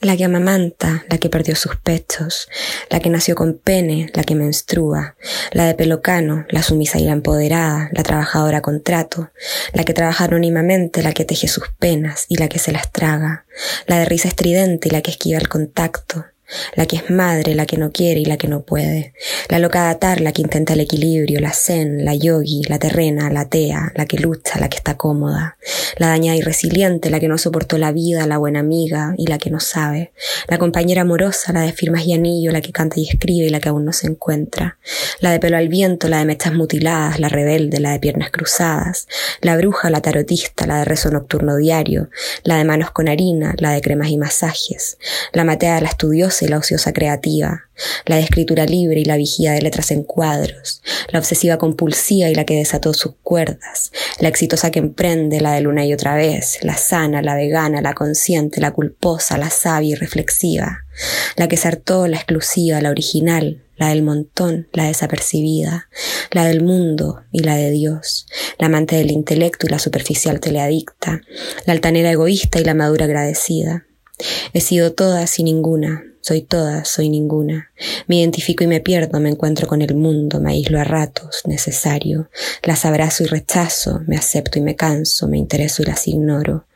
la que amamanta, la que perdió sus pechos, la que nació con pene, la que menstrua, la de pelocano, la sumisa y la empoderada, la trabajadora con trato, la que trabaja anónimamente, la que teje sus penas y la que se las traga, la de risa estridente y la que esquiva el contacto, la que es madre, la que no quiere y la que no puede, la loca de atar, la que intenta el equilibrio, la zen, la yogi, la terrena, la tea, la que lucha, la que está cómoda, la dañada y resiliente, la que no soportó la vida, la buena amiga y la que no sabe, la compañera amorosa, la de firmas y anillo, la que canta y escribe y la que aún no se encuentra, la de pelo al viento, la de mechas mutiladas, la rebelde, la de piernas cruzadas, la bruja, la tarotista, la de rezo nocturno diario, la de manos con harina, la de cremas y masajes, la matea, la estudiosa y la ociosa creativa, la de escritura libre y la vigía de letras en cuadros, la obsesiva compulsiva y la que desató sus cuerdas, la exitosa que emprende, la de luna y otra vez, la sana, la vegana, la consciente, la culposa, la sabia y reflexiva, la que se hartó, la exclusiva, la original, la del montón, la desapercibida, la del mundo y la de Dios, la amante del intelecto y la superficial teleadicta, la altanera egoísta y la madura agradecida. He sido todas y ninguna, soy toda, soy ninguna. Me identifico y me pierdo, me encuentro con el mundo, me aíslo a ratos, necesario. Las abrazo y rechazo, me acepto y me canso, me intereso y las ignoro.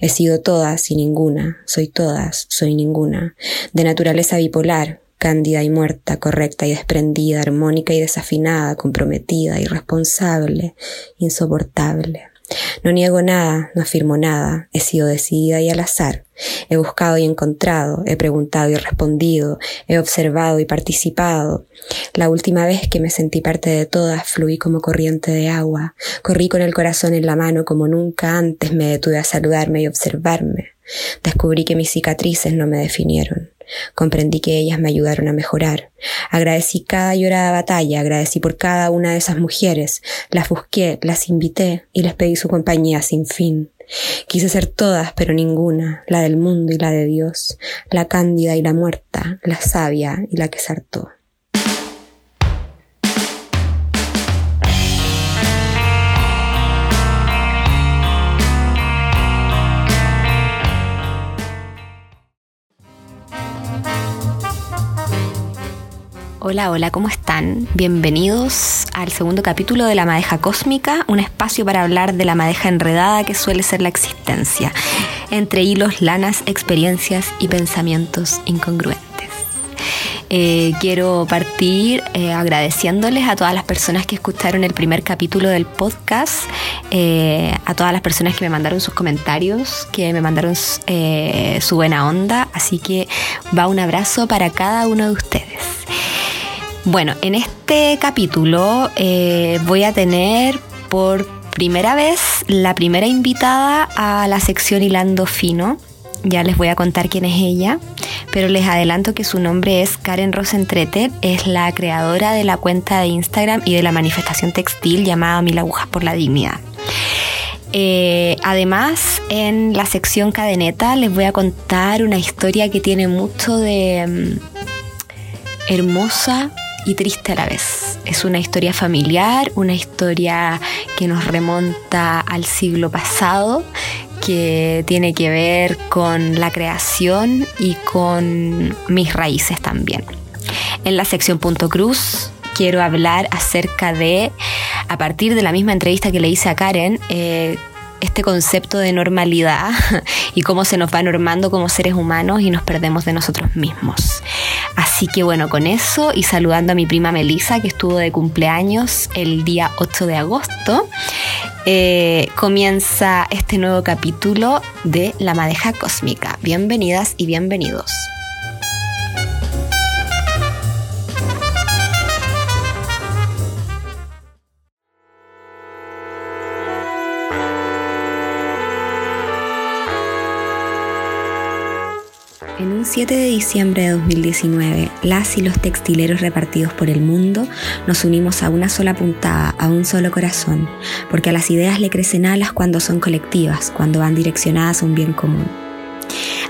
He sido todas y ninguna, soy todas, soy ninguna. De naturaleza bipolar, cándida y muerta, correcta y desprendida, armónica y desafinada, comprometida, irresponsable, insoportable. No niego nada, no afirmo nada, he sido decidida y al azar. He buscado y encontrado, he preguntado y respondido, he observado y participado. La última vez que me sentí parte de todas fluí como corriente de agua, corrí con el corazón en la mano como nunca antes me detuve a saludarme y observarme. Descubrí que mis cicatrices no me definieron. Comprendí que ellas me ayudaron a mejorar. Agradecí cada llorada batalla, agradecí por cada una de esas mujeres, las busqué, las invité y les pedí su compañía sin fin. Quise ser todas, pero ninguna, la del mundo y la de Dios, la cándida y la muerta, la sabia y la que sartó. Hola, hola, ¿cómo están? Bienvenidos al segundo capítulo de La Madeja Cósmica, un espacio para hablar de la madeja enredada que suele ser la existencia, entre hilos, lanas, experiencias y pensamientos incongruentes. Eh, quiero partir eh, agradeciéndoles a todas las personas que escucharon el primer capítulo del podcast, eh, a todas las personas que me mandaron sus comentarios, que me mandaron su buena onda, así que va un abrazo para cada uno de ustedes. Bueno, en este capítulo eh, voy a tener por primera vez la primera invitada a la sección Hilando Fino. Ya les voy a contar quién es ella, pero les adelanto que su nombre es Karen Rosentreter, es la creadora de la cuenta de Instagram y de la manifestación textil llamada Mil Agujas por la Dignidad. Eh, además, en la sección cadeneta les voy a contar una historia que tiene mucho de mm, hermosa y triste a la vez. Es una historia familiar, una historia que nos remonta al siglo pasado, que tiene que ver con la creación y con mis raíces también. En la sección Punto Cruz quiero hablar acerca de, a partir de la misma entrevista que le hice a Karen, eh, este concepto de normalidad y cómo se nos va normando como seres humanos y nos perdemos de nosotros mismos. Así que bueno, con eso y saludando a mi prima Melissa que estuvo de cumpleaños el día 8 de agosto, eh, comienza este nuevo capítulo de La Madeja Cósmica. Bienvenidas y bienvenidos. Un 7 de diciembre de 2019, las y los textileros repartidos por el mundo nos unimos a una sola puntada, a un solo corazón, porque a las ideas le crecen alas cuando son colectivas, cuando van direccionadas a un bien común.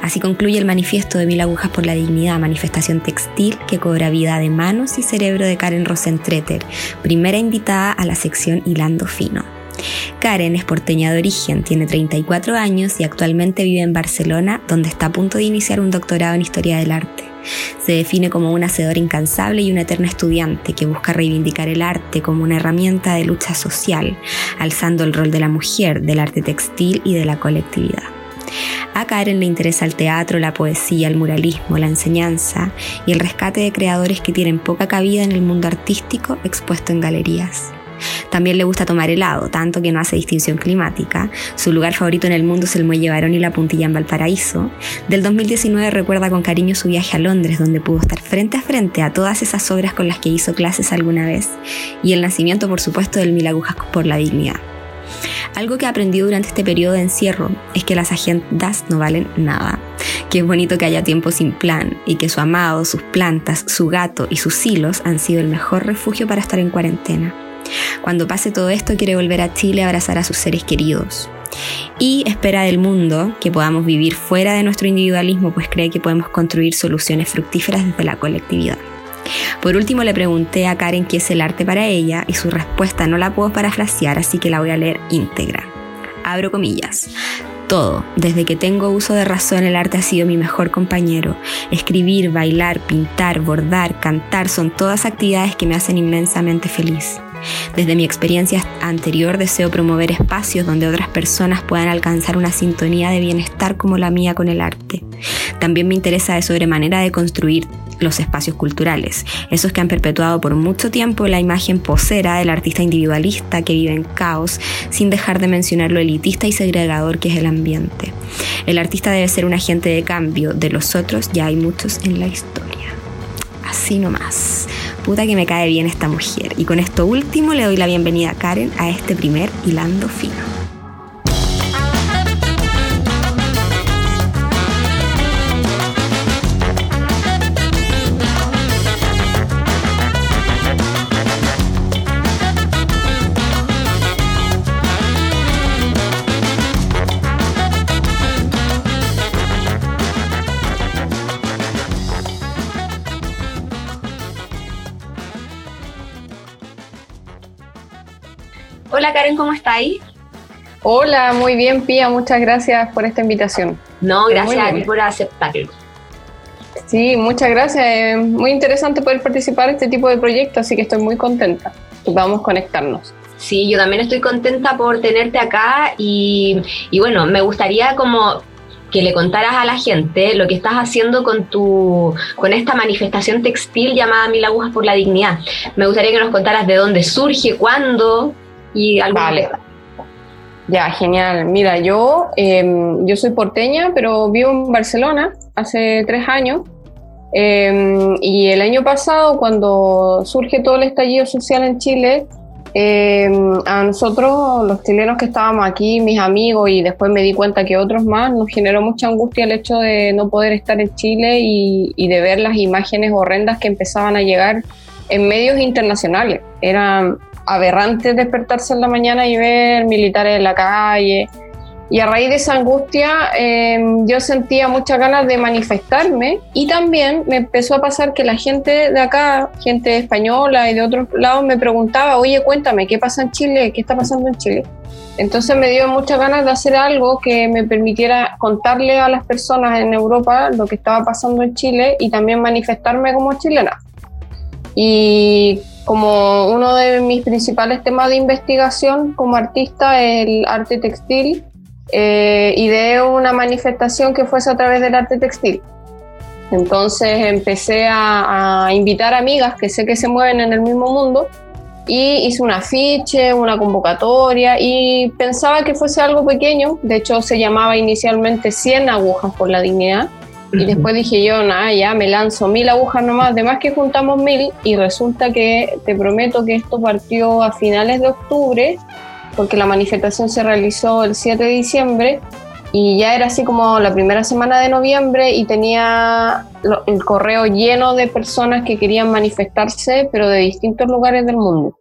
Así concluye el manifiesto de Mil Agujas por la Dignidad, manifestación textil que cobra vida de manos y cerebro de Karen Rosentreter, primera invitada a la sección Hilando Fino. Karen es porteña de origen, tiene 34 años y actualmente vive en Barcelona, donde está a punto de iniciar un doctorado en Historia del Arte. Se define como un hacedor incansable y una eterna estudiante que busca reivindicar el arte como una herramienta de lucha social, alzando el rol de la mujer, del arte textil y de la colectividad. A Karen le interesa el teatro, la poesía, el muralismo, la enseñanza y el rescate de creadores que tienen poca cabida en el mundo artístico expuesto en galerías. También le gusta tomar helado, tanto que no hace distinción climática. Su lugar favorito en el mundo es el Muelle Barón y la Puntilla en Valparaíso. Del 2019 recuerda con cariño su viaje a Londres, donde pudo estar frente a frente a todas esas obras con las que hizo clases alguna vez. Y el nacimiento, por supuesto, del Mil Agujas por la Dignidad. Algo que aprendió durante este periodo de encierro es que las agendas no valen nada, que es bonito que haya tiempo sin plan y que su amado, sus plantas, su gato y sus hilos han sido el mejor refugio para estar en cuarentena. Cuando pase todo esto quiere volver a Chile a abrazar a sus seres queridos. Y espera del mundo que podamos vivir fuera de nuestro individualismo, pues cree que podemos construir soluciones fructíferas desde la colectividad. Por último le pregunté a Karen qué es el arte para ella y su respuesta no la puedo parafrasear, así que la voy a leer íntegra. Abro comillas. Todo, desde que tengo uso de razón, el arte ha sido mi mejor compañero. Escribir, bailar, pintar, bordar, cantar son todas actividades que me hacen inmensamente feliz. Desde mi experiencia anterior deseo promover espacios donde otras personas puedan alcanzar una sintonía de bienestar como la mía con el arte. También me interesa de sobremanera de construir los espacios culturales, esos que han perpetuado por mucho tiempo la imagen posera del artista individualista que vive en caos, sin dejar de mencionar lo elitista y segregador que es el ambiente. El artista debe ser un agente de cambio, de los otros ya hay muchos en la historia. Así nomás. Puta que me cae bien esta mujer. Y con esto último le doy la bienvenida a Karen a este primer hilando fino. Hola Karen, ¿cómo estáis? Hola, muy bien Pía, muchas gracias por esta invitación. No, gracias a ti por aceptarlo. Sí, muchas gracias. Muy interesante poder participar en este tipo de proyectos, así que estoy muy contenta. Vamos a conectarnos. Sí, yo también estoy contenta por tenerte acá y, y bueno, me gustaría como que le contaras a la gente lo que estás haciendo con tu con esta manifestación textil llamada Mil agujas por la dignidad. Me gustaría que nos contaras de dónde surge, cuándo, y Vale. Ya, genial. Mira, yo, em, yo soy porteña, pero vivo en Barcelona hace tres años. Em, y el año pasado, cuando surge todo el estallido social en Chile, em, a nosotros, los chilenos que estábamos aquí, mis amigos, y después me di cuenta que otros más, nos generó mucha angustia el hecho de no poder estar en Chile y, y de ver las imágenes horrendas que empezaban a llegar en medios internacionales. Eran aberrante despertarse en la mañana y ver militares en la calle. Y a raíz de esa angustia em, yo sentía muchas ganas de manifestarme y también me empezó a pasar que la gente de acá, gente española y de otros lados me preguntaba, oye, cuéntame, ¿qué pasa en Chile? ¿Qué está pasando en Chile? Entonces me dio muchas ganas de hacer algo que me permitiera contarle a las personas en Europa lo que estaba pasando en Chile y también manifestarme como chilena. Y como uno de mis principales temas de investigación como artista el arte textil, eh, ideé una manifestación que fuese a través del arte textil. Entonces empecé a, a, invitar amigas que sé que se mueven en el mismo mundo y hice un afiche, una convocatoria y pensaba que fuese algo pequeño, de hecho se llamaba inicialmente 100 agujas por la dignidad y después dije yo, nada, ya me lanzo mil agujas nomás, además que juntamos mil y resulta que te prometo que esto partió a finales de octubre, porque la manifestación se realizó el 7 de diciembre y ya era así como la primera semana de noviembre y tenía el correo lleno de personas que querían manifestarse, pero de distintos lugares del mundo.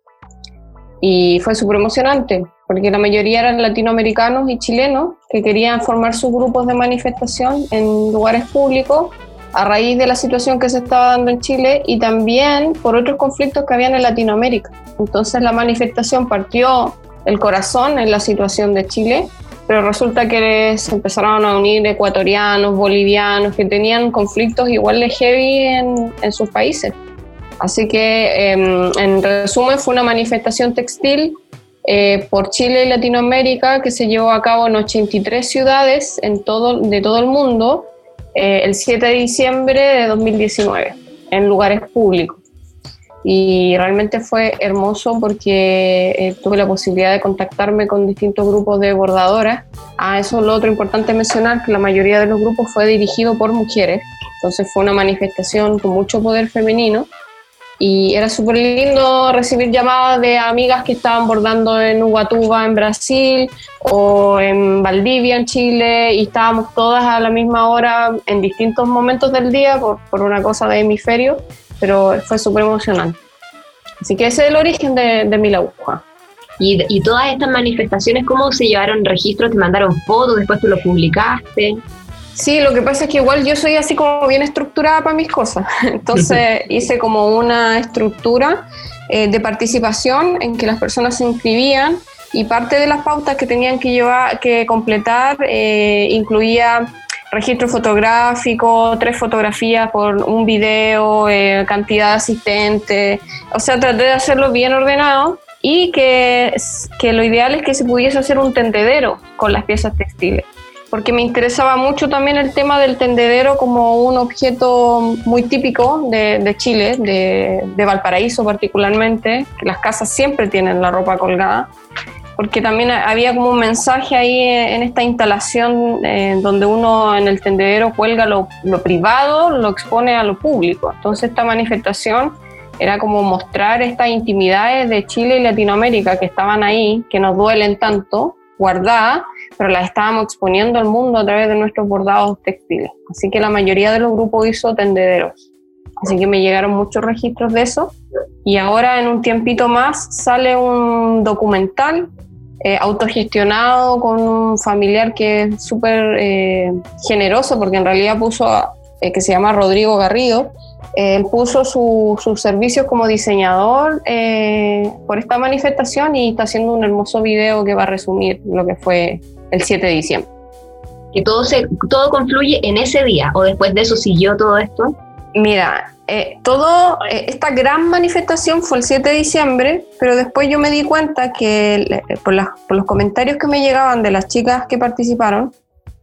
Y fue súper emocionante, porque la mayoría eran latinoamericanos y chilenos que querían formar sus grupos de manifestación en lugares públicos a raíz de la situación que se estaba dando en Chile y también por otros conflictos que habían en Latinoamérica. Entonces la manifestación partió el corazón en la situación de Chile, pero resulta que se empezaron a unir ecuatorianos, bolivianos, que tenían conflictos igual de heavy en, en sus países. Así que, em, en resumen, fue una manifestación textil eh, por Chile y Latinoamérica que se llevó a cabo en 83 ciudades en todo, de todo el mundo eh, el 7 de diciembre de 2019 en lugares públicos. Y realmente fue hermoso porque eh, tuve la posibilidad de contactarme con distintos grupos de bordadoras. Ah, eso es lo otro importante mencionar, que la mayoría de los grupos fue dirigido por mujeres. Entonces fue una manifestación con mucho poder femenino y era súper lindo recibir llamadas de amigas que estaban bordando en Ubatuba, en Brasil, o en Valdivia, en Chile, y estábamos todas a la misma hora en distintos momentos del día por, por una cosa de hemisferio, pero fue súper emocionante. Así que ese es el origen de, de Mil. Y, y todas estas manifestaciones, ¿cómo se llevaron registros? ¿Te mandaron fotos? ¿Después tú lo publicaste? Sí, lo que pasa es que igual yo soy así como bien estructurada para mis cosas. Entonces hice como una estructura eh, de participación en que las personas se inscribían y parte de las pautas que tenían que, llevar, que completar eh, incluía registro fotográfico, tres fotografías por un video, eh, cantidad de asistentes. O sea, traté de hacerlo bien ordenado y que, que lo ideal es que se pudiese hacer un tendedero con las piezas textiles porque me interesaba mucho también el tema del tendedero como un objeto muy típico de, Chile, de, Valparaíso particularmente, que las casas siempre tienen la ropa colgada, porque también había como un mensaje ahí en esta instalación eh, donde uno en el tendedero cuelga lo, lo privado, lo expone a lo público. Entonces esta manifestación era como mostrar estas intimidades de Chile y Latinoamérica que estaban ahí, que nos duelen tanto, guardadas, pero las estábamos exponiendo al mundo a través de nuestros bordados textiles. Así que la mayoría de los grupos hizo tendederos. Así que me llegaron muchos registros de eso. Y ahora en un tiempito más sale un documental eh, autogestionado con un familiar que es súper eh, generoso, porque en realidad puso, eh, que se llama Rodrigo Garrido, él puso sus servicios como diseñador por esta manifestación y está haciendo un hermoso video que va a resumir lo que fue el 7 de diciembre. ¿Que todo, se, todo confluye en ese día o después de eso siguió todo esto? Mira, eh, todo, eh, esta gran manifestación fue el 7 de diciembre, pero después yo me di cuenta que eh, por, por, los comentarios que me llegaban de las chicas que participaron,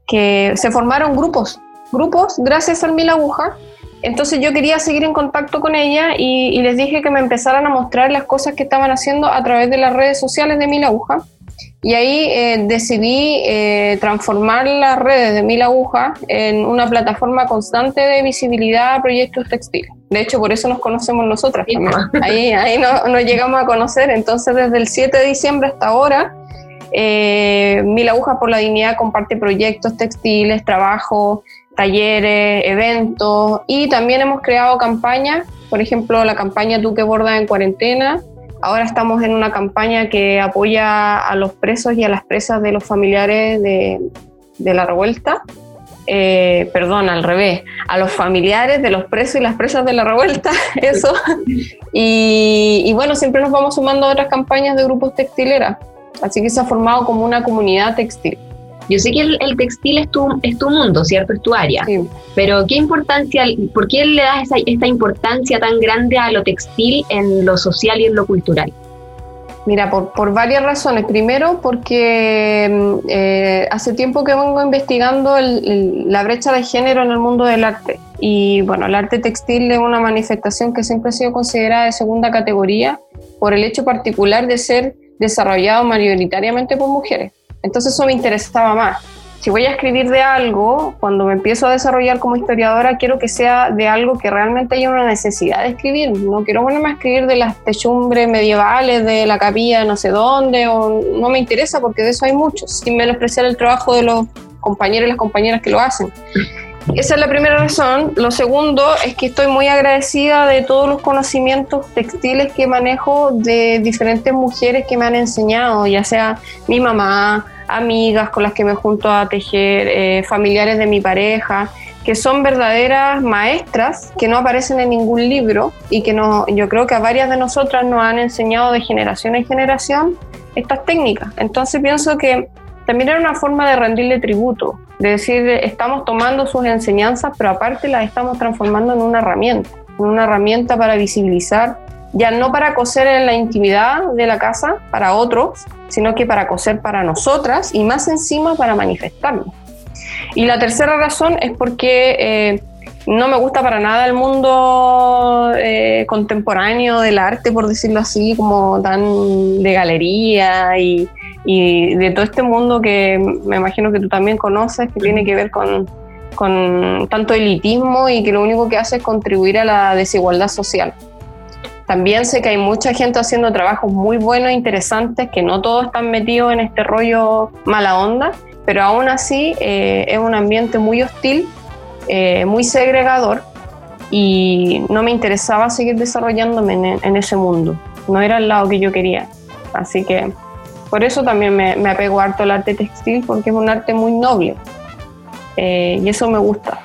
que se formaron grupos, grupos gracias al Mil Aguja. Entonces yo quería seguir en contacto con ella y, y les dije que me empezaran a mostrar las cosas que estaban haciendo a través de las redes sociales de Mil Aguja y ahí eh, decidí eh, transformar las redes de Mil Agujas en una plataforma constante de visibilidad a proyectos textiles. De hecho, por eso nos conocemos nosotras también. Ahí, ahí nos, llegamos a conocer. Entonces, desde el 7 de diciembre hasta ahora, eh, Mil Agujas por la Dignidad comparte proyectos textiles, trabajo, talleres, eventos y también hemos creado campañas. Por ejemplo, la campaña Tú que bordas en cuarentena, Ahora estamos en una campaña que apoya a los presos y a las presas de los familiares de, la revuelta. Eh, perdón, al revés, a los familiares de los presos y las presas de la revuelta, eso. Y, y, bueno, siempre nos vamos sumando a otras campañas de grupos textileras. Así que se ha formado como una comunidad textil. Yo sé que el, textil es tu, es tu mundo, ¿cierto? Es tu área. Pero ¿qué importancia, por qué le das esta importancia tan grande a lo textil en lo social y en lo cultural? Mira, por, por varias razones. Primero, porque mm, eh, hace tiempo que vengo investigando la brecha de género en el mundo del arte. Y bueno, el arte textil es una manifestación que siempre ha sido considerada de segunda categoría por el hecho particular de ser desarrollado mayoritariamente por mujeres. Entonces eso me interesaba más. Si voy a escribir de algo, cuando me empiezo a desarrollar como historiadora, quiero que sea de algo que realmente haya una necesidad de escribir. No quiero ponerme a escribir de las techumbres medievales, de la capilla no sé dónde, o no me interesa porque de eso hay muchos, sin menospreciar el trabajo de los compañeros y las compañeras que lo hacen. Esa es la primera razón. Lo segundo es que estoy muy agradecida de todos los conocimientos textiles que manejo de diferentes mujeres que me han enseñado, ya sea mi mamá, amigas con las que me junto a tejer, eh, familiares de mi pareja, que son verdaderas maestras que no aparecen en ningún libro y que no, yo creo que a varias de nosotras nos han enseñado de generación en generación estas técnicas. Entonces pienso que también era una forma de rendirle tributo, de decir, estamos tomando sus enseñanzas, pero aparte las estamos transformando en una herramienta, en una herramienta para visibilizar, ya no para coser en la intimidad de la casa para otros, sino que para coser para nosotras y más encima para manifestarnos. Y la tercera razón es porque eh, no me gusta para nada el mundo eh, contemporáneo del arte, por decirlo así, como tan de galería y, y, de todo este mundo que me imagino que tú también conoces, que tiene que ver con, con tanto elitismo y que lo único que hace es contribuir a la desigualdad social. También sé que hay mucha gente haciendo trabajos muy buenos interesantes, que no todos están metidos en este rollo mala onda, pero aún así eh, es un ambiente muy hostil, eh, muy segregador y no me interesaba seguir desarrollándome en, ese mundo. No era el lado que yo quería. Así que por eso también me, me apego harto al arte textil, porque es un arte muy noble. Eh, y eso me gusta.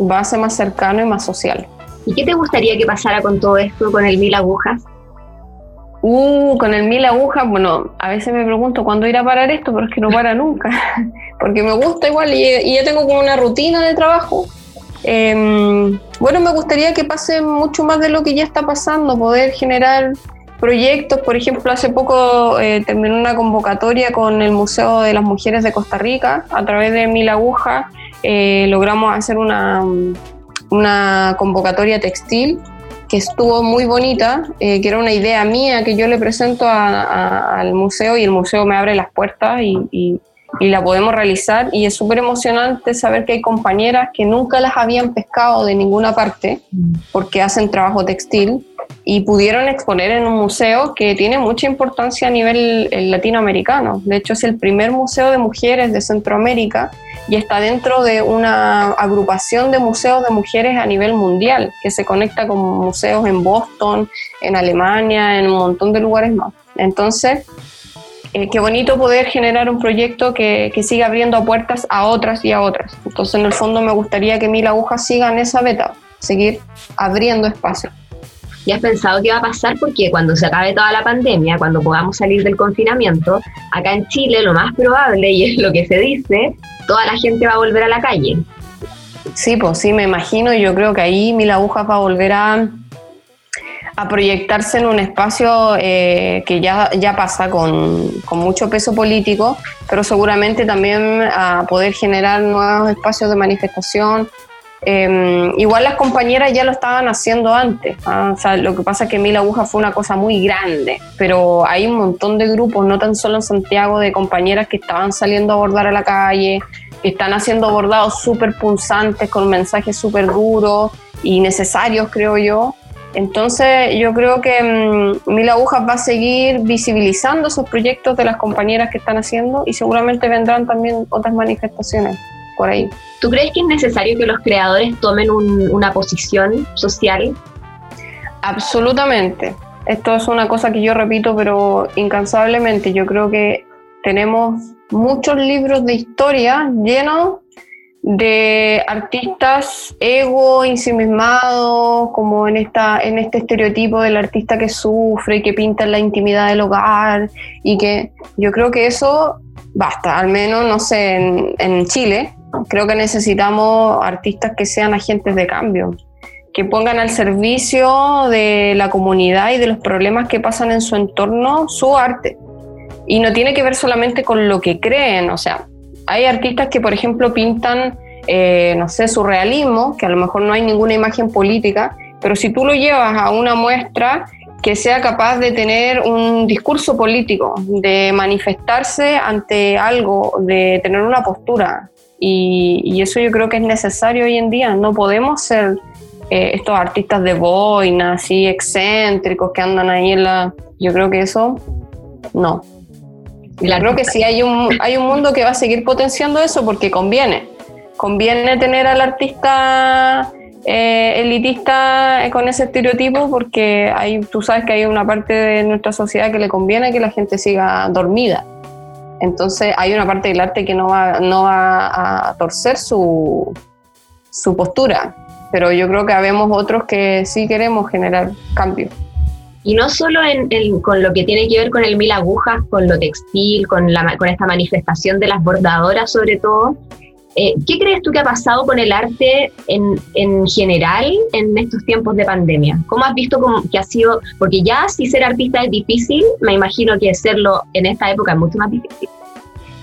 Va a ser más cercano y más social. ¿Y qué te gustaría que pasara con todo esto, con el mil agujas? Uh, con el mil agujas, bueno, a veces me pregunto cuándo irá a parar esto, pero es que no para nunca, porque me gusta igual y, ya tengo como una rutina de trabajo. Em, bueno, me gustaría que pase mucho más de lo que ya está pasando, poder generar proyectos. Por ejemplo, hace poco eh, terminó una convocatoria con el Museo de las Mujeres de Costa Rica. A través de Mil Agujas eh, logramos hacer una, una convocatoria textil que estuvo muy bonita, eh, que era una idea mía que yo le presento al museo y el museo me abre las puertas y, y, la podemos realizar y es súper emocionante saber que hay compañeras que nunca las habían pescado de ninguna parte porque hacen trabajo textil y pudieron exponer en un museo que tiene mucha importancia a nivel eh, latinoamericano. De hecho, es el primer museo de mujeres de Centroamérica y está dentro de una agrupación de museos de mujeres a nivel mundial, que se conecta con museos en Boston, en Alemania, en un montón de lugares más. Entonces, eh, qué bonito poder generar un proyecto que, que, siga abriendo puertas a otras y a otras. Entonces, en el fondo, me gustaría que Mil Agujas siga en esa beta, seguir abriendo espacio. ¿Y has pensado qué va a pasar? Porque cuando se acabe toda la pandemia, cuando podamos salir del confinamiento, acá en Chile lo más probable, y es lo que se dice, toda la gente va a volver a la calle. Sí, pues sí, me imagino, yo creo que ahí Mil Agujas va a volver a, a proyectarse en un espacio eh, que ya, ya pasa con, con, mucho peso político, pero seguramente también a poder generar nuevos espacios de manifestación, Em, igual las compañeras ya lo estaban haciendo antes. ¿ah? lo que pasa es que Mil Agujas fue una cosa muy grande, pero hay un montón de grupos, no tan solo en Santiago, de compañeras que estaban saliendo a abordar a la calle, que están haciendo abordados súper punzantes con mensajes súper duros y necesarios, creo yo. Entonces yo creo que mm, Mil Agujas va a seguir visibilizando esos proyectos de las compañeras que están haciendo y seguramente vendrán también otras manifestaciones por ahí. ¿Tú crees que es necesario que los creadores tomen una posición social? Absolutamente. Esto es una cosa que yo repito, pero incansablemente. Yo creo que tenemos muchos libros de historia llenos de artistas ego ensimismados, como en, esta, en este estereotipo del artista que sufre y que pinta en la intimidad del hogar, y que yo creo que eso basta, al menos, no sé, en, en Chile, Creo que necesitamos artistas que sean agentes de cambio, que pongan al servicio de la comunidad y de los problemas que pasan en su entorno su arte. Y no tiene que ver solamente con lo que creen, o sea, hay artistas que, por ejemplo, pintan, eh, no sé, surrealismo, que a lo mejor no hay ninguna imagen política, pero si tú lo llevas a una muestra que sea capaz de tener un discurso político, de manifestarse ante algo, de tener una postura, y, eso yo creo que es necesario hoy en día. No podemos ser eh, estos artistas de boina, así excéntricos que andan ahí en la... Yo creo que eso, no. Y creo que sí hay un, hay un mundo que va a seguir potenciando eso porque conviene. Conviene tener al artista eh, elitista con ese estereotipo porque hay, tú sabes que hay una parte de nuestra sociedad que le conviene que la gente siga dormida. Entonces hay una parte del arte que no va, a torcer su, postura, pero yo creo que habemos otros que sí queremos generar cambio. Y no solo en, con lo que tiene que ver con el mil agujas, con lo textil, con, la, con esta manifestación de las bordadoras sobre todo. Eh, ¿Qué crees tú que ha pasado con el arte en, en, general en estos tiempos de pandemia? ¿Cómo has visto que ha sido, porque ya si ser artista es difícil, me imagino que serlo en esta época es mucho más difícil?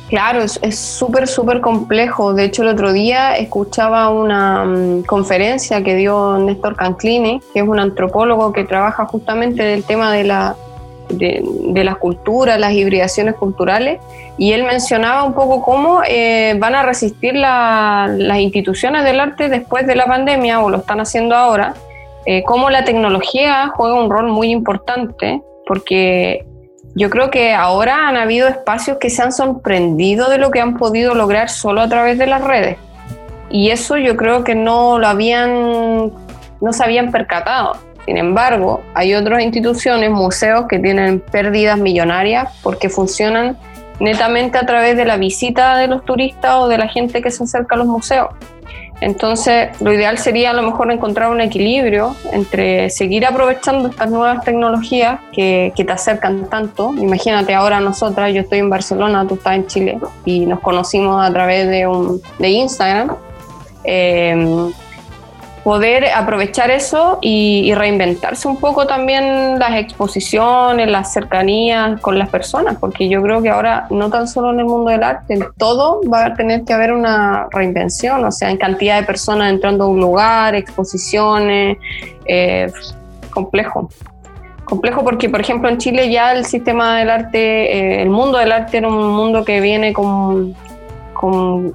Claro, es súper, súper complejo. De hecho, el otro día escuchaba una mm, conferencia que dio Néstor Canclini, que es un antropólogo que trabaja justamente el tema de la, de, las culturas, las hibridaciones culturales, y él mencionaba un poco cómo eh, van a resistir las instituciones del arte después de la pandemia, o lo están haciendo ahora, eh, cómo la tecnología juega un rol muy importante, porque yo creo que ahora han habido espacios que se han sorprendido de lo que han podido lograr solo a través de las redes. Y eso yo creo que no lo habían, no se habían percatado. Sin embargo, hay otras instituciones, museos que tienen pérdidas millonarias porque funcionan netamente a través de la visita de los turistas o de la gente que se acerca a los museos. Entonces, lo ideal sería a lo mejor encontrar un equilibrio entre seguir aprovechando estas nuevas tecnologías que, te acercan tanto. Imagínate ahora nosotras, yo estoy en Barcelona, tú estás en Chile y nos conocimos a través de, un, de Instagram. Eh, poder aprovechar eso y, reinventarse un poco también las exposiciones, las cercanías con las personas, porque yo creo que ahora no tan solo en el mundo del arte, en todo va a tener que haber una reinvención, o sea, en cantidad de personas entrando a un lugar, exposiciones, eh, complejo. Complejo porque, por ejemplo, en Chile ya el sistema del arte, eh, el mundo del arte era un mundo que viene con, con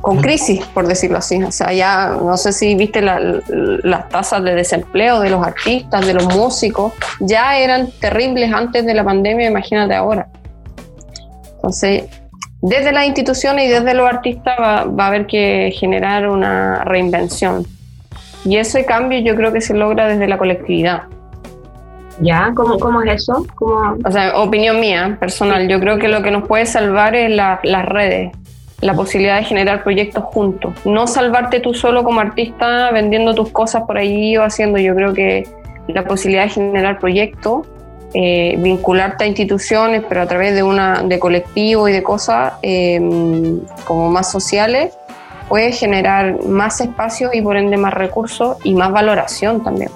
con crisis, por decirlo así. O sea, ya no sé si viste las tasas de desempleo de los artistas, de los músicos, ya eran terribles antes de la pandemia, imagínate ahora. Entonces, desde las instituciones y desde los artistas va, a haber que generar una reinvención. Y ese cambio yo creo que se logra desde la colectividad. ¿Ya? ¿Cómo, cómo es eso? ¿Cómo... O sea, opinión mía, personal. Yo creo que lo que nos puede salvar es las redes la posibilidad de generar proyectos juntos. No salvarte tú solo como artista vendiendo tus cosas por ahí o haciendo. Yo creo que la posibilidad de generar proyectos, eh, vincularte a instituciones, pero a través de una de colectivo y de cosas em, como más sociales, puede generar más espacios y por ende más recursos y más valoración también.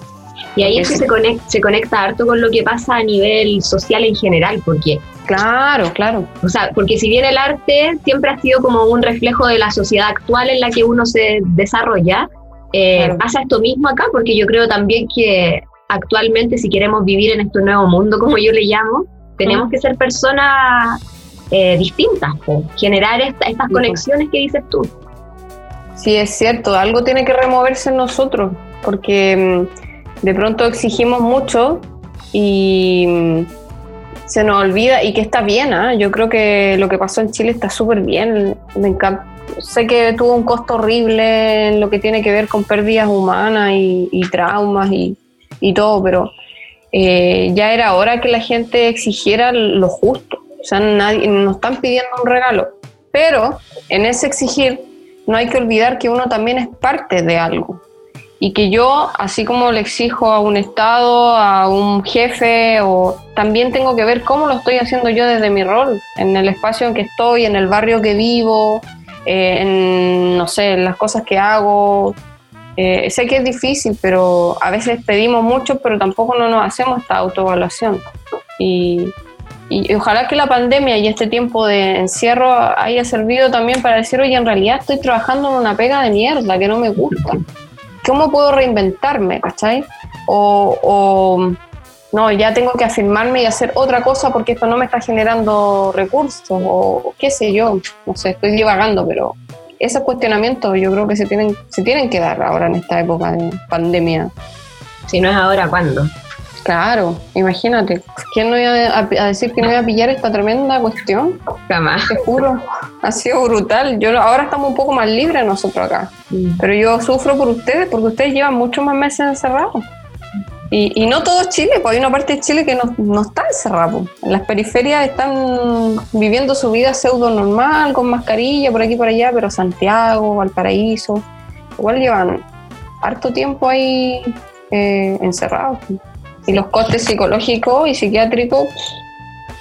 Y ahí eso se conecta, se conecta harto con lo que pasa a nivel social en general, porque Claro, claro. O sea, porque si bien el arte siempre ha sido como un reflejo de la sociedad actual en la que uno se desarrolla, eh, pasa esto mismo acá, porque yo creo también que actualmente si queremos vivir en este nuevo mundo, como yo le llamo, tenemos que ser personas eh, distintas, generar estas conexiones que dices tú. Sí, es cierto, algo tiene que removerse en nosotros, porque mm, de pronto exigimos mucho y mm, se nos olvida y que está bien. ¿ah? Yo creo que lo que pasó en Chile está súper bien. Me encanta. Sé que tuvo un costo horrible en lo que tiene que ver con pérdidas humanas y, traumas y, todo, pero eh, ya era hora que la gente exigiera lo justo. O sea, nadie, nos están pidiendo un regalo. Pero en ese exigir no hay que olvidar que uno también es parte de algo y que yo, así como le exijo a un Estado, a un jefe, o también tengo que ver cómo lo estoy haciendo yo desde mi rol, en el espacio en que estoy, en el barrio que vivo, eh, en, no sé, en las cosas que hago. Eh, sé que es difícil, pero a veces pedimos mucho, pero tampoco no nos hacemos esta autoevaluación. Y, y, ojalá que la pandemia y este tiempo de encierro haya servido también para decir, oye, en realidad estoy trabajando en una pega de mierda que no me gusta ¿cómo puedo reinventarme? ¿Cachai? O, no, ya tengo que afirmarme y hacer otra cosa porque esto no me está generando recursos o qué sé yo, no sé, estoy divagando, pero esos cuestionamientos yo creo que se tienen, se tienen que dar ahora en esta época de pandemia. Si no es ahora, ¿cuándo? Claro, imagínate. ¿Quién no iba a, decir que no iba a pillar esta tremenda cuestión? Jamás. Te juro. Ha sido brutal. Yo ahora estamos un poco más libres nosotros acá. Mm. Pero yo sufro por ustedes porque ustedes llevan muchos más meses encerrados. Y, no todo Chile, pues hay una parte de Chile que no, no está encerrado. En las periferias están viviendo su vida pseudo normal, con mascarilla por aquí y por allá, pero Santiago, Valparaíso, igual llevan harto tiempo ahí eh, encerrados. Y los costes psicológicos y psiquiátricos.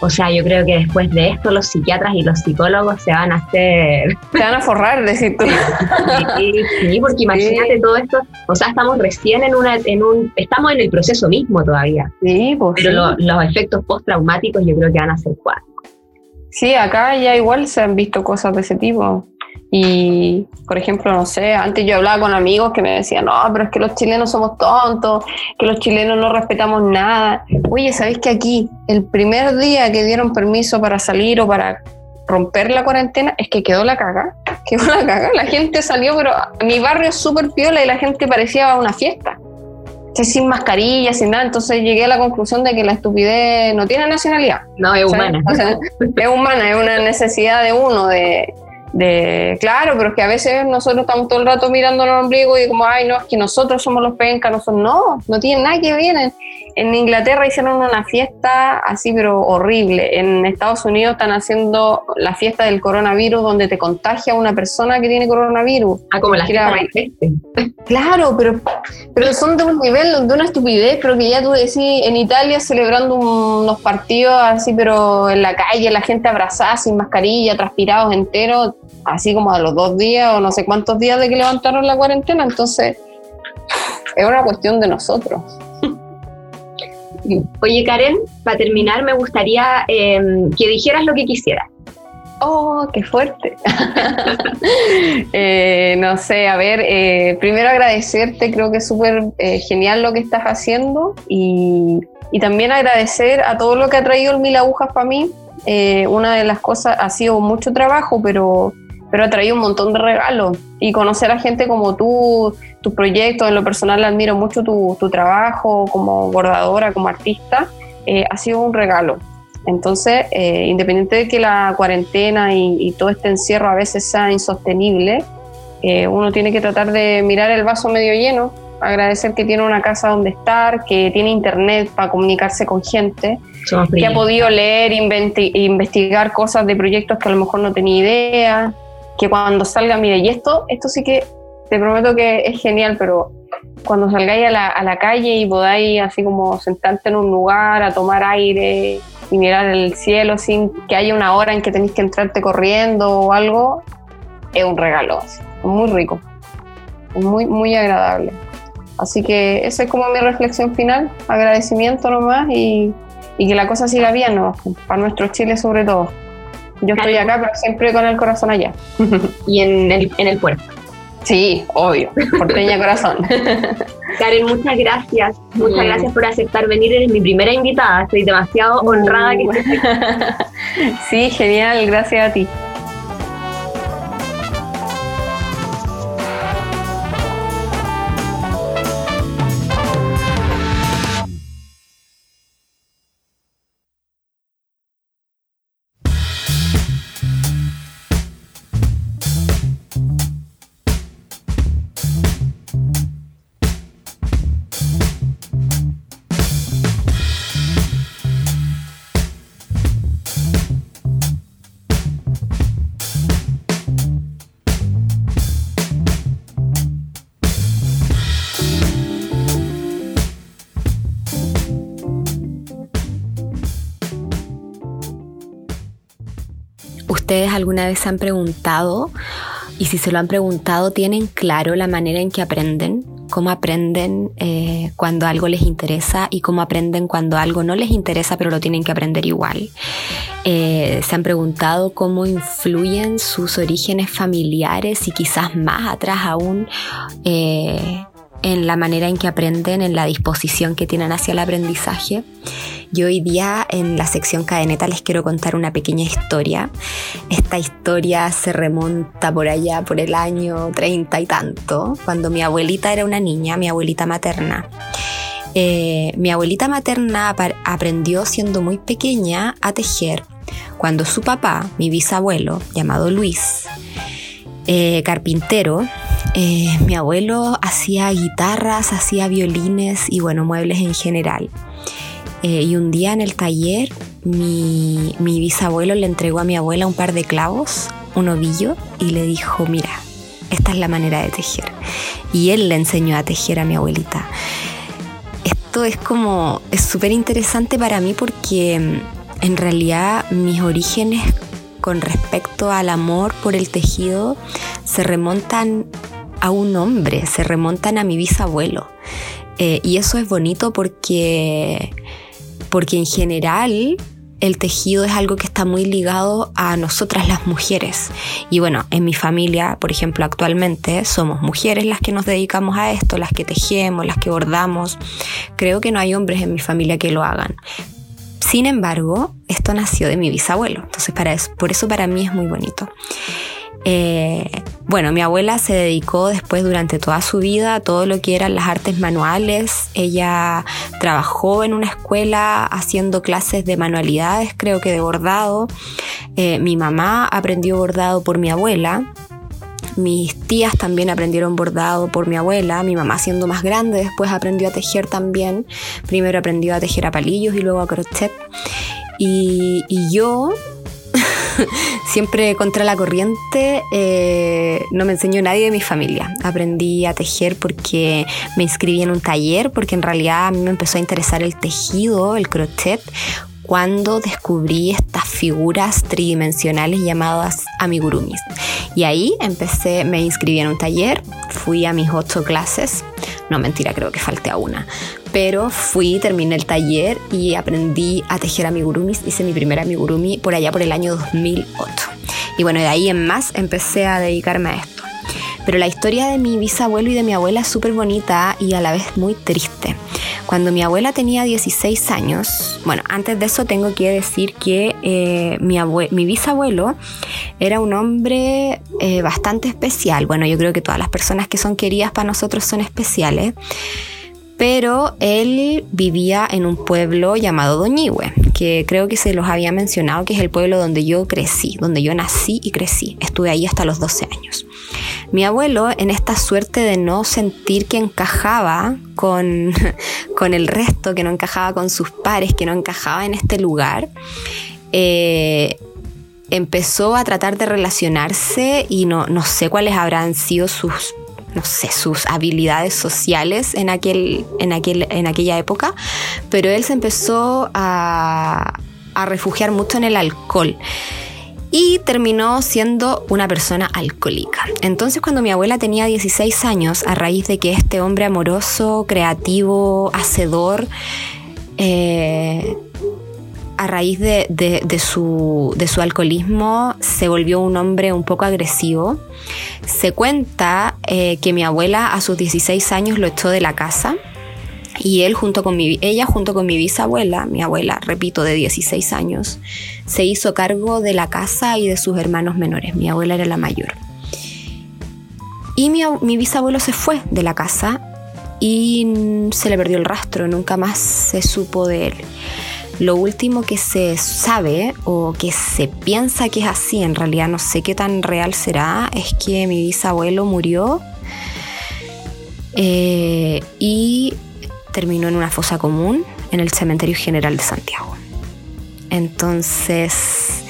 O sea, yo creo que después de esto los psiquiatras y los psicólogos se van a hacer... Se van a forrar, decir tú. Sí, porque imagínate todo esto, o sea, estamos recién en una, en un, estamos en el proceso mismo todavía. Sí, pues Pero los efectos postraumáticos yo creo que van a ser cuatro. Sí, acá ya igual se han visto cosas de ese tipo. Y, por ejemplo, no sé, antes yo hablaba con amigos que me decían, no, pero es que los chilenos somos tontos, que los chilenos no respetamos nada. Oye, ¿sabéis que aquí el primer día que dieron permiso para salir o para romper la cuarentena es que quedó la caga? Quedó la caga, la gente salió, pero mi barrio es súper piola y la gente parecía una fiesta. Sin mascarilla, sin nada, entonces llegué a la conclusión de que la estupidez no tiene nacionalidad. No, es humana. es humana, es una necesidad de uno, de, de, claro, pero es que a veces nosotros estamos todo el rato mirando el ombligo y como, ay, no, es que nosotros somos los pencas, nosotros no, no tienen nada que ver. En, Inglaterra hicieron una fiesta así, pero horrible. En Estados Unidos están haciendo la fiesta del coronavirus donde te contagia una persona que tiene coronavirus. Ah, como la Claro, pero, pero son de un nivel, de una estupidez, pero que ya tú decís, en Italia celebrando unos partidos así, pero en la calle, la gente abrazada, sin mascarilla, transpirados enteros así como a los dos días o no sé cuántos días de que levantaron la cuarentena. Entonces, es una cuestión de nosotros. Oye, Karen, para terminar, me gustaría em, que dijeras lo que quisieras. Oh, qué fuerte. Eh, no sé, a ver, eh, primero agradecerte, creo que es súper eh, genial lo que estás haciendo y, y, también agradecer a todo lo que ha traído el Mil Agujas para mí. una de las cosas ha sido mucho trabajo, pero pero ha traído un montón de regalos. Y conocer a gente como tú, tus proyectos, en lo personal admiro mucho tu, tu trabajo como bordadora, como artista, eh, ha sido un regalo. Entonces, eh, independiente de que la cuarentena y, todo este encierro a veces sea insostenible, eh, uno tiene que tratar de mirar el vaso medio lleno, agradecer que tiene una casa donde estar, que tiene internet para comunicarse con gente, que ha podido leer, investigar cosas de proyectos que a lo mejor no tenía idea, que cuando salga, mire, y esto, esto sí que te prometo que es genial, pero cuando salgáis a la, a la calle y podáis así como sentarte en un lugar a tomar aire y mirar el cielo sin que haya una hora en que tenéis que entrarte corriendo o algo, es un regalo, es muy rico, muy, muy agradable. Así que esa es como mi reflexión final, agradecimiento nomás y, y que la cosa siga bien, ¿no? para nuestro Chile sobre todo. Yo estoy acá, pero siempre con el corazón allá. y en el, en el puerto. Sí, obvio, porteña corazón. Karen, muchas gracias. Muchas gracias por aceptar venir. Eres mi primera invitada. Estoy demasiado honrada que Sí, genial. Gracias a ti. ¿Ustedes alguna vez se han preguntado, y si se lo han preguntado, tienen claro la manera en que aprenden? ¿Cómo aprenden eh, cuando algo les interesa y cómo aprenden cuando algo no les interesa pero lo tienen que aprender igual? Eh, ¿Se han preguntado cómo influyen sus orígenes familiares y quizás más atrás aún? Eh, en la manera en que aprenden, en la disposición que tienen hacia el aprendizaje. Yo hoy día en la sección cadeneta les quiero contar una pequeña historia. Esta historia se remonta por allá, por el año treinta y tanto, cuando mi abuelita era una niña, mi abuelita materna. Eh, mi abuelita materna aprendió siendo muy pequeña a tejer cuando su papá, mi bisabuelo, llamado Luis, eh, carpintero, eh, mi abuelo hacía guitarras, hacía violines y bueno, muebles en general. Eh, y un día en el taller mi, bisabuelo le entregó a mi abuela un par de clavos, un ovillo y le dijo, mira, esta es la manera de tejer. Y él le enseñó a tejer a mi abuelita. esto es como, es súper interesante para mí porque mm, en realidad mis orígenes con respecto al amor por el tejido se remontan a un hombre, se remontan a mi bisabuelo. Eh, y eso es bonito porque, porque en general el tejido es algo que está muy ligado a nosotras las mujeres. Y bueno, en mi familia, por ejemplo, actualmente somos mujeres las que nos dedicamos a esto, las que tejemos, las que bordamos. Creo que no hay hombres en mi familia que lo hagan. Sin embargo, esto nació de mi bisabuelo, entonces para eso, por eso para mí es muy bonito. Eh, bueno, mi abuela se dedicó después durante toda su vida a todo lo que eran las artes manuales. Ella trabajó en una escuela haciendo clases de manualidades, creo que de bordado. Eh, mi mamá aprendió bordado por mi abuela. Mis tías también aprendieron bordado por mi abuela. Mi mamá siendo más grande después aprendió a tejer también. Primero aprendió a tejer a palillos y luego a crochet. y yo siempre contra la corriente, eh, no me enseñó nadie de mi familia. Aprendí a tejer porque me inscribí en un taller, porque en realidad a mí me empezó a interesar el tejido, el crochet, cuando descubrí estas figuras tridimensionales llamadas amigurumis. Y ahí empecé, me inscribí en un taller, fui a mis ocho clases, no mentira, creo que falté a una, pero fui, terminé el taller y aprendí a tejer amigurumis, hice mi primer amigurumi por allá por el año 2008. Y bueno, de ahí en más empecé a dedicarme a esto. Pero la historia de mi bisabuelo y de mi abuela es súper bonita y a la vez muy triste. Cuando mi abuela tenía 16 años, bueno, antes de eso tengo que decir que eh, mi, mi, bisabuelo era un hombre eh, bastante especial. Bueno, yo creo que todas las personas que son queridas para nosotros son especiales pero él vivía en un pueblo llamado Doñihue, que creo que se los había mencionado, que es el pueblo donde yo crecí, donde yo nací y crecí. Estuve ahí hasta los 12 años. Mi abuelo, en esta suerte de no sentir que encajaba con, con el resto, que no encajaba con sus pares, que no encajaba en este lugar, eh, empezó a tratar de relacionarse y no, no sé cuáles habrán sido sus no sé, sus habilidades sociales en, aquel, en, aquel, en aquella época, pero él se empezó a, a refugiar mucho en el alcohol y terminó siendo una persona alcohólica. Entonces cuando mi abuela tenía 16 años, a raíz de que este hombre amoroso, creativo, hacedor, eh, a raíz de, su, alcoholismo se volvió un hombre un poco agresivo. Se cuenta eh, que mi abuela a sus 16 años lo echó de la casa y él junto con mi, ella junto con mi bisabuela, mi abuela, repito, de 16 años, se hizo cargo de la casa y de sus hermanos menores. Mi abuela era la mayor. Y mi, mi bisabuelo se fue de la casa y se le perdió el rastro, nunca más se supo de él. Lo último que se sabe o que se piensa que es así, en realidad no sé qué tan real será, es que mi bisabuelo murió eh, y terminó en una fosa común en el Cementerio General de Santiago. Entonces,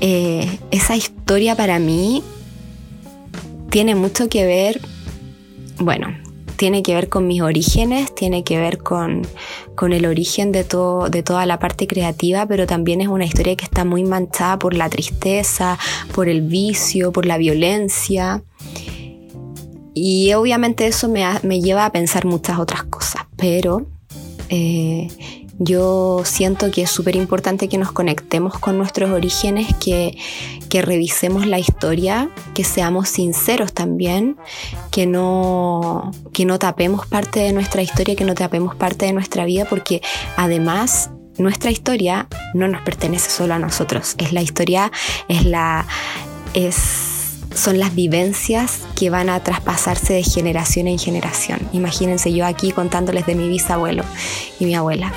eh, esa historia para mí tiene mucho que ver, bueno, tiene que ver con mis orígenes, tiene que ver con, el origen de, todo, de toda la parte creativa, pero también es una historia que está muy manchada por la tristeza, por el vicio, por la violencia. Y obviamente eso me, me lleva a pensar muchas otras cosas, pero eh, yo siento que es súper importante que nos conectemos con nuestros orígenes, que, revisemos la historia, que seamos sinceros también, que no, que no tapemos parte de nuestra historia, que no tapemos parte de nuestra vida, porque además nuestra historia no nos pertenece solo a nosotros, es la historia, es la... Es, son las vivencias que van a traspasarse de generación en generación. Imagínense yo aquí contándoles de mi bisabuelo y mi abuela.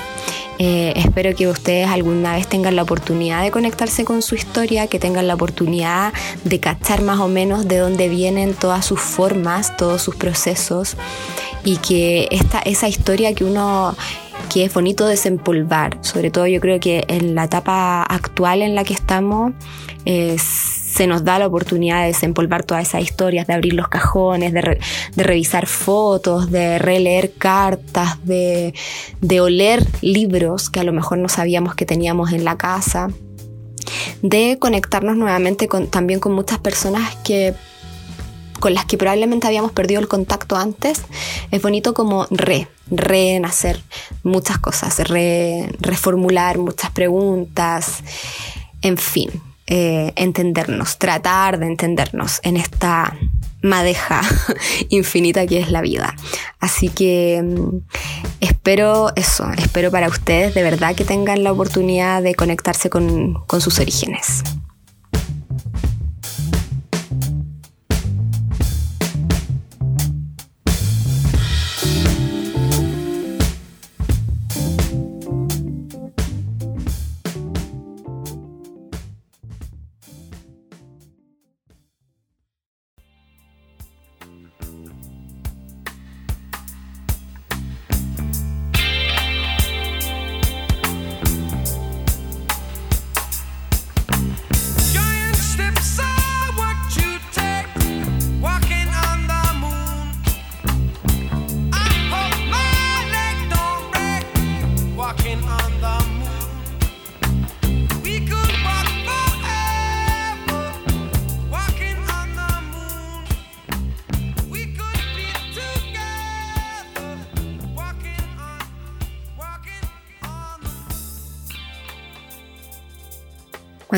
Eh, espero que ustedes alguna vez tengan la oportunidad de conectarse con su historia, que tengan la oportunidad de cachar más o menos de dónde vienen todas sus formas, todos sus procesos y que esta, esa historia que uno que es bonito desempolvar, sobre todo yo creo que en la etapa actual en la que estamos, se nos da la oportunidad de desempolvar todas esas historias, de abrir los cajones, de, revisar fotos, de releer cartas, de, oler libros que a lo mejor no sabíamos que teníamos en la casa, de conectarnos nuevamente también con muchas personas que con las que probablemente habíamos perdido el contacto antes, es bonito como re, renacer muchas cosas, reformular muchas preguntas, en fin, eh, entendernos, tratar de entendernos en esta madeja infinita que es la vida. Así que mm, espero eso, espero para ustedes de verdad que tengan la oportunidad de conectarse con, con sus orígenes.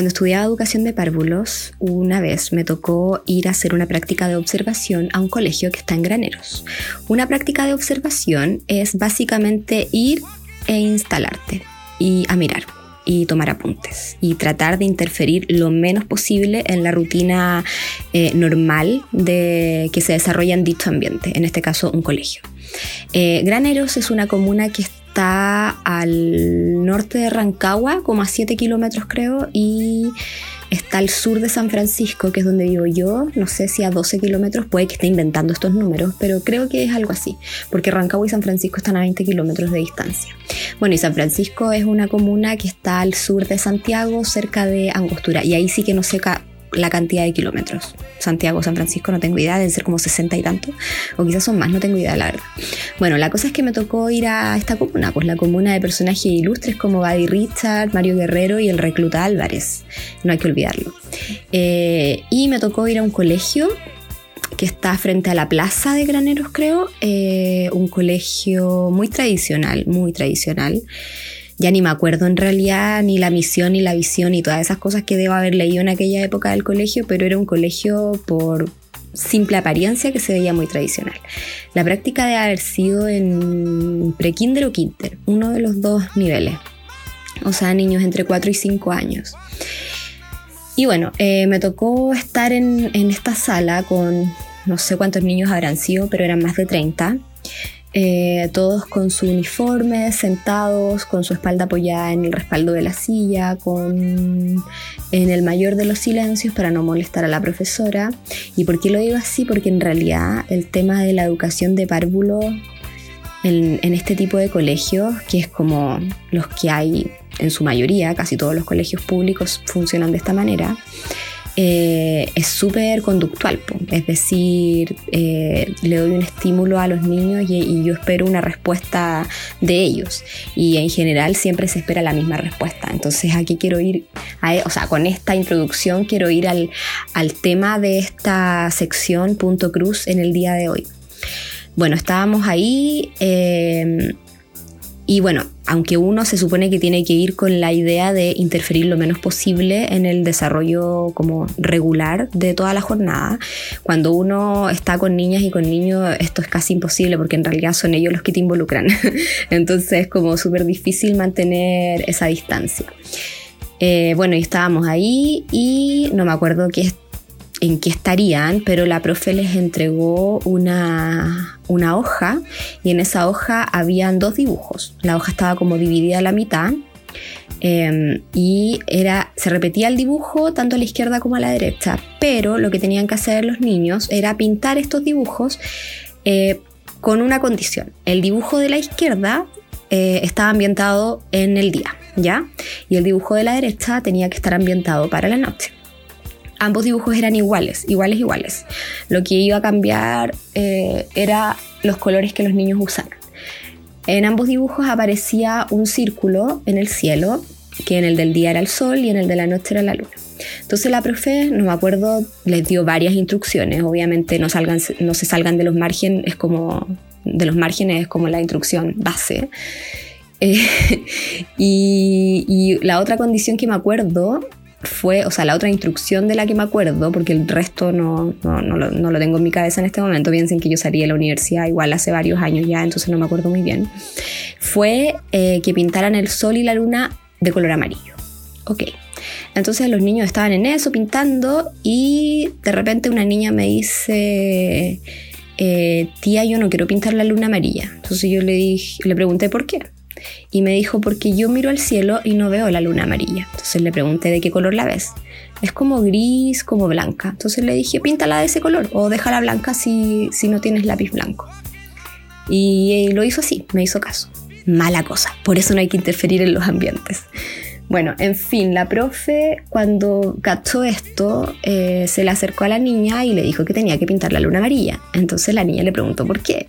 Cuando estudiaba educación de párvulos, una vez me tocó ir a hacer una práctica de observación a un colegio que está en Graneros. Una práctica de observación es básicamente ir e instalarte y a mirar y tomar apuntes y tratar de interferir lo menos posible en la rutina eh, normal de, que se desarrolla en dicho ambiente, en este caso un colegio. Eh, Graneros es una comuna que está está al norte de Rancagua, como a 7 kilómetros creo, y está al sur de San Francisco, que es donde vivo yo, no sé si a 12 kilómetros, puede que esté inventando estos números, pero creo que es algo así, porque Rancagua y San Francisco están a 20 kilómetros de distancia. Bueno, y San Francisco es una comuna que está al sur de Santiago, cerca de Angostura, y ahí sí que no sé la cantidad de kilómetros. Santiago, San Francisco, no tengo idea, deben ser como 60 y tanto, o quizás son más, no tengo idea, la verdad. Bueno, la cosa es que me tocó ir a esta comuna, pues la comuna de personajes ilustres como Buddy Richard, Mario Guerrero y el recluta Álvarez, no hay que olvidarlo. Eh, y me tocó ir a un colegio que está frente a la plaza de Graneros, creo, eh, un colegio muy tradicional, muy tradicional ya ni me acuerdo en realidad ni la misión ni la visión y todas esas cosas que debo haber leído en aquella época del colegio, pero era un colegio por simple apariencia que se veía muy tradicional. La práctica de haber sido en pre-kinder o kinder, uno de los dos niveles, o sea, niños entre 4 y 5 años. Y bueno, eh, me tocó estar en, en esta sala con no sé cuántos niños habrán sido, pero eran más de 30. Eh, todos con su uniforme, sentados, con su espalda apoyada en el respaldo de la silla, en el mayor de los silencios para no molestar a la profesora. ¿Y por qué lo digo así? Porque en realidad el tema de la educación de párvulo en, en este tipo de colegios, que es como los que hay en su mayoría, casi todos los colegios públicos funcionan de esta manera, eh, es súper conductual, es decir, eh, le doy un estímulo a los niños y, yo espero una respuesta de ellos y en general siempre se espera la misma respuesta. Entonces aquí quiero ir, o sea, con esta introducción quiero ir al, al tema de esta sección punto cruz en el día de hoy. Bueno, estábamos ahí. Eh, y bueno, aunque uno se supone que tiene que ir con la idea de interferir lo menos posible en el desarrollo como regular de toda la jornada, cuando uno está con niñas y con niños esto es casi imposible porque en realidad son ellos los que te involucran. Entonces es como súper difícil mantener esa distancia. Eh, bueno, y estábamos ahí y no me acuerdo en qué estarían, pero la profe les entregó una, una hoja y en esa hoja habían dos dibujos. La hoja estaba como dividida a la mitad em, y era, se repetía el dibujo tanto a la izquierda como a la derecha, pero lo que tenían que hacer los niños era pintar estos dibujos eh, con una condición. El dibujo de la izquierda eh, estaba ambientado en el día, ¿ya? Y el dibujo de la derecha tenía que estar ambientado para la noche. Ambos dibujos eran iguales, iguales, iguales. Lo que iba a cambiar eh, era los colores que los niños usaban. En ambos dibujos aparecía un círculo en el cielo, que en el del día era el sol y en el de la noche era la luna. Entonces la profe, no me acuerdo, les dio varias instrucciones. Obviamente no, salgan, no se salgan de los márgenes, es como de los márgenes es como la instrucción base. Eh, y, la otra condición que me acuerdo fue, o sea, la otra instrucción de la que me acuerdo, porque el resto no, no, no, lo, no, lo, tengo en mi cabeza en este momento, piensen que yo salí de la universidad igual hace varios años ya, entonces no me acuerdo muy bien, fue eh, que pintaran el sol y la luna de color amarillo. Ok. Entonces los niños estaban en eso pintando y de repente una niña me dice, eh, tía, yo no quiero pintar la luna amarilla. Entonces yo le, dije, le pregunté por qué. Y me dijo, porque yo miro al cielo y no veo la luna amarilla. Entonces le pregunté, ¿de qué color la ves? Es como gris, como blanca. Entonces le dije, píntala de ese color o déjala blanca si, si no tienes lápiz blanco. Y lo hizo así, me hizo caso. Mala cosa, por eso no hay que interferir en los ambientes. Bueno, en fin, la profe cuando cachó esto eh, se le acercó a la niña y le dijo que tenía que pintar la luna amarilla. Entonces la niña le preguntó por qué.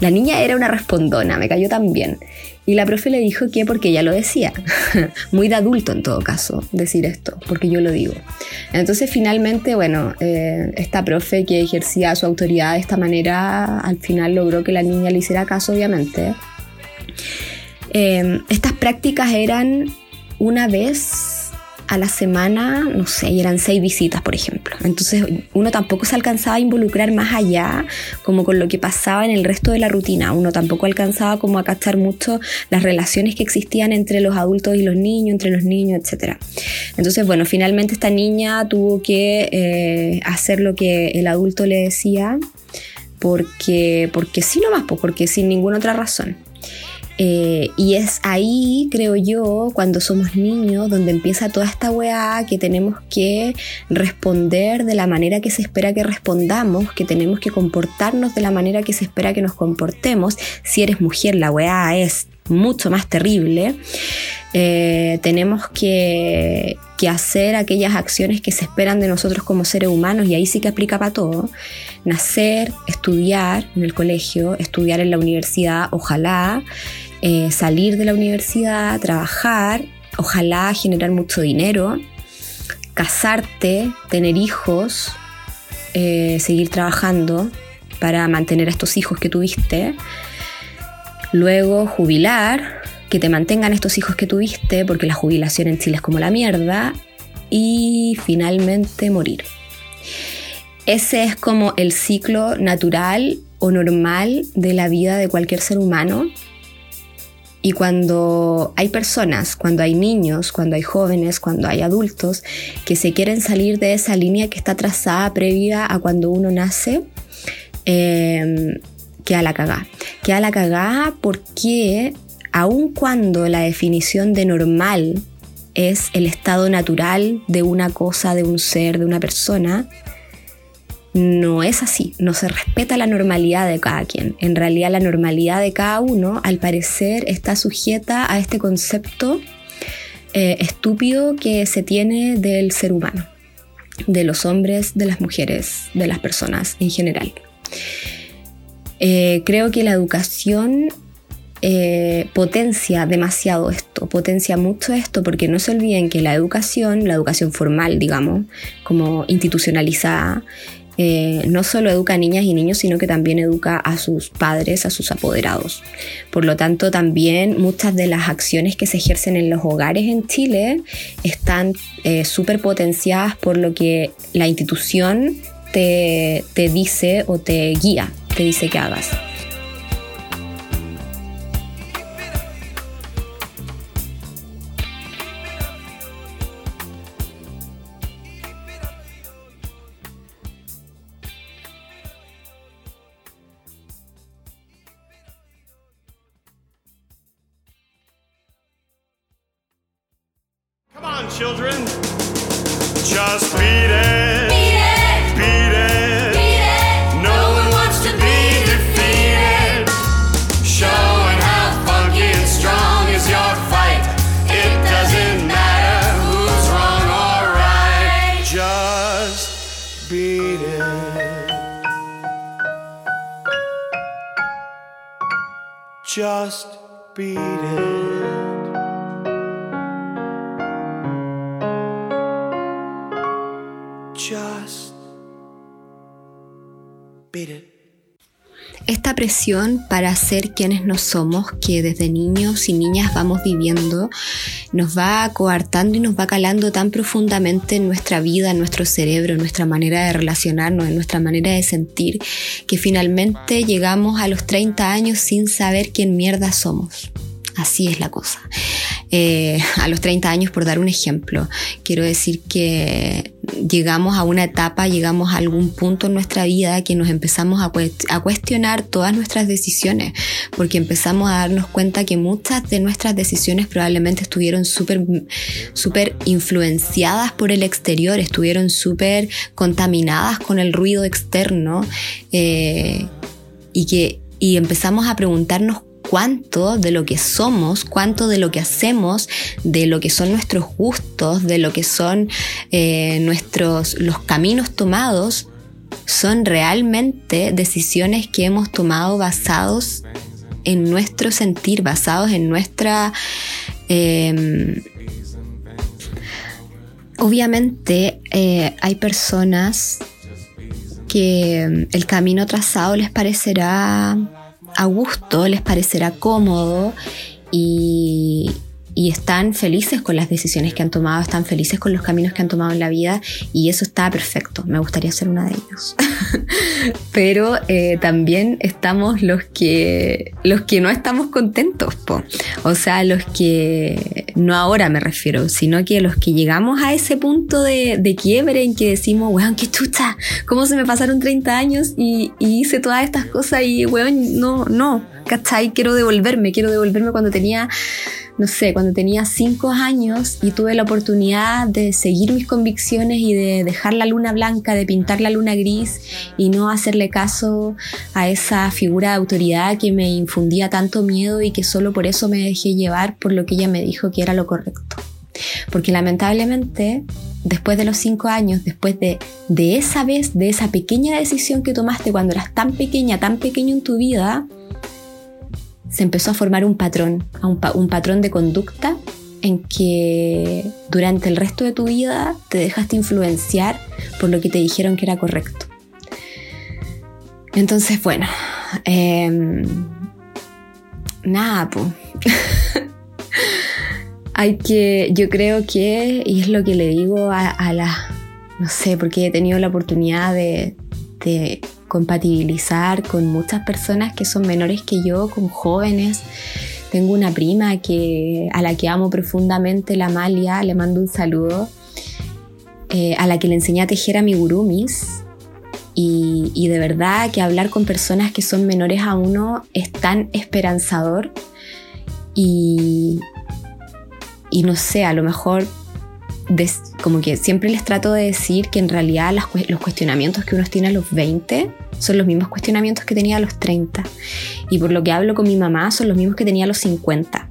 La niña era una respondona, me cayó tan bien. Y la profe le dijo que porque ella lo decía. Muy de adulto en todo caso decir esto, porque yo lo digo. Entonces finalmente, bueno, eh, esta profe que ejercía su autoridad de esta manera, al final logró que la niña le hiciera caso, obviamente. Eh, estas prácticas eran una vez a la semana, no sé, eran seis visitas, por ejemplo. Entonces uno tampoco se alcanzaba a involucrar más allá como con lo que pasaba en el resto de la rutina. Uno tampoco alcanzaba como a captar mucho las relaciones que existían entre los adultos y los niños, entre los niños, etc. Entonces, bueno, finalmente esta niña tuvo que eh, hacer lo que el adulto le decía porque, porque sí nomás, porque sin ninguna otra razón. Eh, y es ahí, creo yo, cuando somos niños, donde empieza toda esta weá que tenemos que responder de la manera que se espera que respondamos, que tenemos que comportarnos de la manera que se espera que nos comportemos. Si eres mujer, la weá es mucho más terrible. Eh, tenemos que, que, hacer aquellas acciones que se esperan de nosotros como seres humanos y ahí sí que aplica para todo. Nacer, estudiar en el colegio, estudiar en la universidad, ojalá, eh, salir de la universidad, trabajar, ojalá generar mucho dinero, casarte, tener hijos, eh, seguir trabajando para mantener a estos hijos que tuviste, luego jubilar, que te mantengan estos hijos que tuviste, porque la jubilación en Chile es como la mierda, y finalmente morir. Ese es como el ciclo natural o normal de la vida de cualquier ser humano y cuando hay personas, cuando hay niños, cuando hay jóvenes, cuando hay adultos que se quieren salir de esa línea que está trazada previa a cuando uno nace, eh, queda la cagada. Queda la cagada porque aun cuando la definición de normal es el estado natural de una cosa, de un ser, de una persona, no es así, no se respeta la normalidad de cada quien. En realidad la normalidad de cada uno, al parecer, está sujeta a este concepto eh, estúpido que se tiene del ser humano, de los hombres, de las mujeres, de las personas en general. Eh, creo que la educación eh, potencia demasiado esto, potencia mucho esto, porque no se olviden que la educación, la educación formal, digamos, como institucionalizada, eh, no solo educa a niñas y niños, sino que también educa a sus padres, a sus apoderados. Por lo tanto, también muchas de las acciones que se ejercen en los hogares en Chile están eh, súper potenciadas por lo que la institución te dice o te guía, te dice que hagas. children, just beat it. Beat it. Beat it. No, one wants to be defeated. How funky and strong is your fight. It doesn't matter who's wrong or right. Just beat it. Just beat it. Esta presión para ser quienes no somos, que desde niños y niñas vamos viviendo, nos va coartando y nos va calando tan profundamente en nuestra vida, en nuestro cerebro, en nuestra manera de relacionarnos, en nuestra manera de sentir, que finalmente llegamos a los 30 años sin saber quién mierda somos. Así es la cosa. Eh, a los 30 años, por dar un ejemplo, quiero decir que llegamos a una etapa, llegamos a algún punto en nuestra vida que nos empezamos a, cuestionar todas nuestras decisiones, porque empezamos a darnos cuenta que muchas de nuestras decisiones probablemente estuvieron súper súper influenciadas por el exterior, estuvieron súper contaminadas con el ruido externo eh, y que y empezamos a preguntarnos cuánto de lo que somos, cuánto de lo que hacemos, de lo que son nuestros gustos, de lo que son eh, nuestros los caminos tomados, son realmente decisiones que hemos tomado basados en nuestro sentir, basados en nuestra... Em, obviamente eh, hay personas que el camino trazado les parecerá a gusto, les parecerá cómodo y, y están felices con las decisiones que han tomado, están felices con los caminos que han tomado en la vida y eso está perfecto. Me gustaría ser una de ellos. Pero eh, también estamos los que, los que no estamos contentos, po. o sea, los que, no ahora me refiero, sino que los que llegamos a ese punto de, de quiebre en que decimos, weón, qué chucha, cómo se me pasaron 30 años y, y hice todas estas cosas y, weón, no, no, ¿cachai? Quiero devolverme, quiero devolverme cuando tenía no sé, cuando tenía cinco años y tuve la oportunidad de seguir mis convicciones y de dejar la luna blanca, de pintar la luna gris y no hacerle caso a esa figura de autoridad que me infundía tanto miedo y que solo por eso me dejé llevar por lo que ella me dijo que era lo correcto. Porque lamentablemente, después de los cinco años, después de, de esa vez, de esa pequeña decisión que tomaste cuando eras tan pequeña, tan pequeño en tu vida, se empezó a formar un patrón, un, patrón de conducta en que durante el resto de tu vida te dejaste influenciar por lo que te dijeron que era correcto. Entonces, bueno, em, nada, pues. Hay que, yo creo que, y es lo que le digo a, a la, no sé, porque he tenido la oportunidad de, de compatibilizar con muchas personas que son menores que yo, con jóvenes. Tengo una prima que, a la que amo profundamente, la Amalia, le mando un saludo, eh, a la que le enseñé a tejer amigurumis. Y, y de verdad que hablar con personas que son menores a uno es tan esperanzador. Y, y no sé, a lo mejor como que siempre les trato de decir que en realidad los cuestionamientos que uno tiene a los 20 son los mismos cuestionamientos que tenía a los 30. Y por lo que hablo con mi mamá son los mismos que tenía a los 50.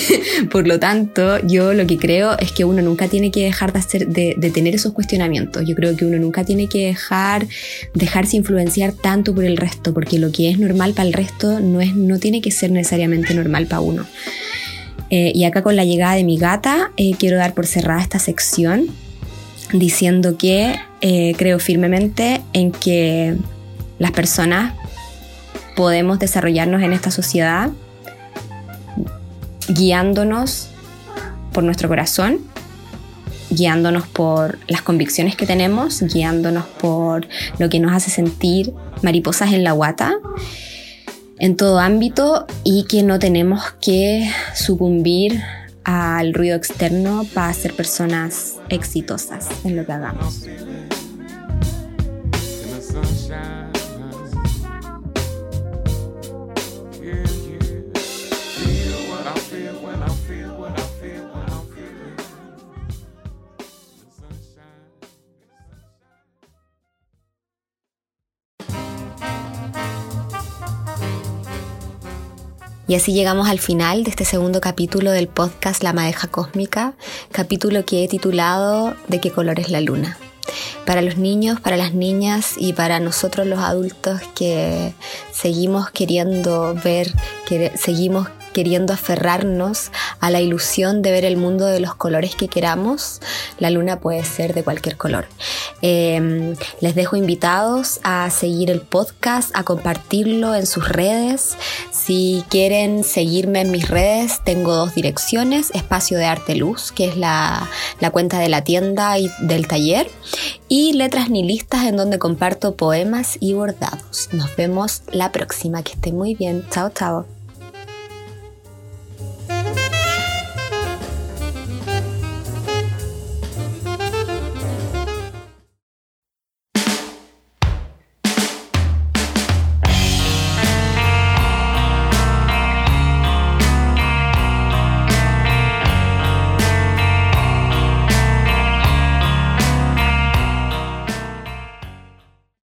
por lo tanto, yo lo que creo es que uno nunca tiene que dejar de, hacer, de, tener esos cuestionamientos. Yo creo que uno nunca tiene que dejar dejarse influenciar tanto por el resto, porque lo que es normal para el resto no, es, no tiene que ser necesariamente normal para uno. Eh, y acá con la llegada de mi gata, eh, quiero dar por cerrada esta sección diciendo que eh, creo firmemente en que las personas podemos desarrollarnos en esta sociedad guiándonos por nuestro corazón, guiándonos por las convicciones que tenemos, guiándonos por lo que nos hace sentir mariposas en la guata en todo ámbito y que no tenemos que sucumbir al ruido externo para ser personas exitosas en lo que hagamos. Y así llegamos al final de este segundo capítulo del podcast La Madeja Cósmica, capítulo que he titulado ¿De qué color es la luna? para los niños, para las niñas y para nosotros los adultos que seguimos queriendo ver, que seguimos queriendo aferrarnos a la ilusión de ver el mundo de los colores que queramos, la luna puede ser de cualquier color. Em, les dejo invitados a seguir el podcast, a compartirlo en sus redes. Si quieren seguirme en mis redes, tengo dos direcciones, Espacio de Arte Luz, que es la, cuenta de la tienda y del taller, y Letras Nihilistas, en donde comparto poemas y bordados. Nos vemos la próxima, que esté muy bien. Chao, chao.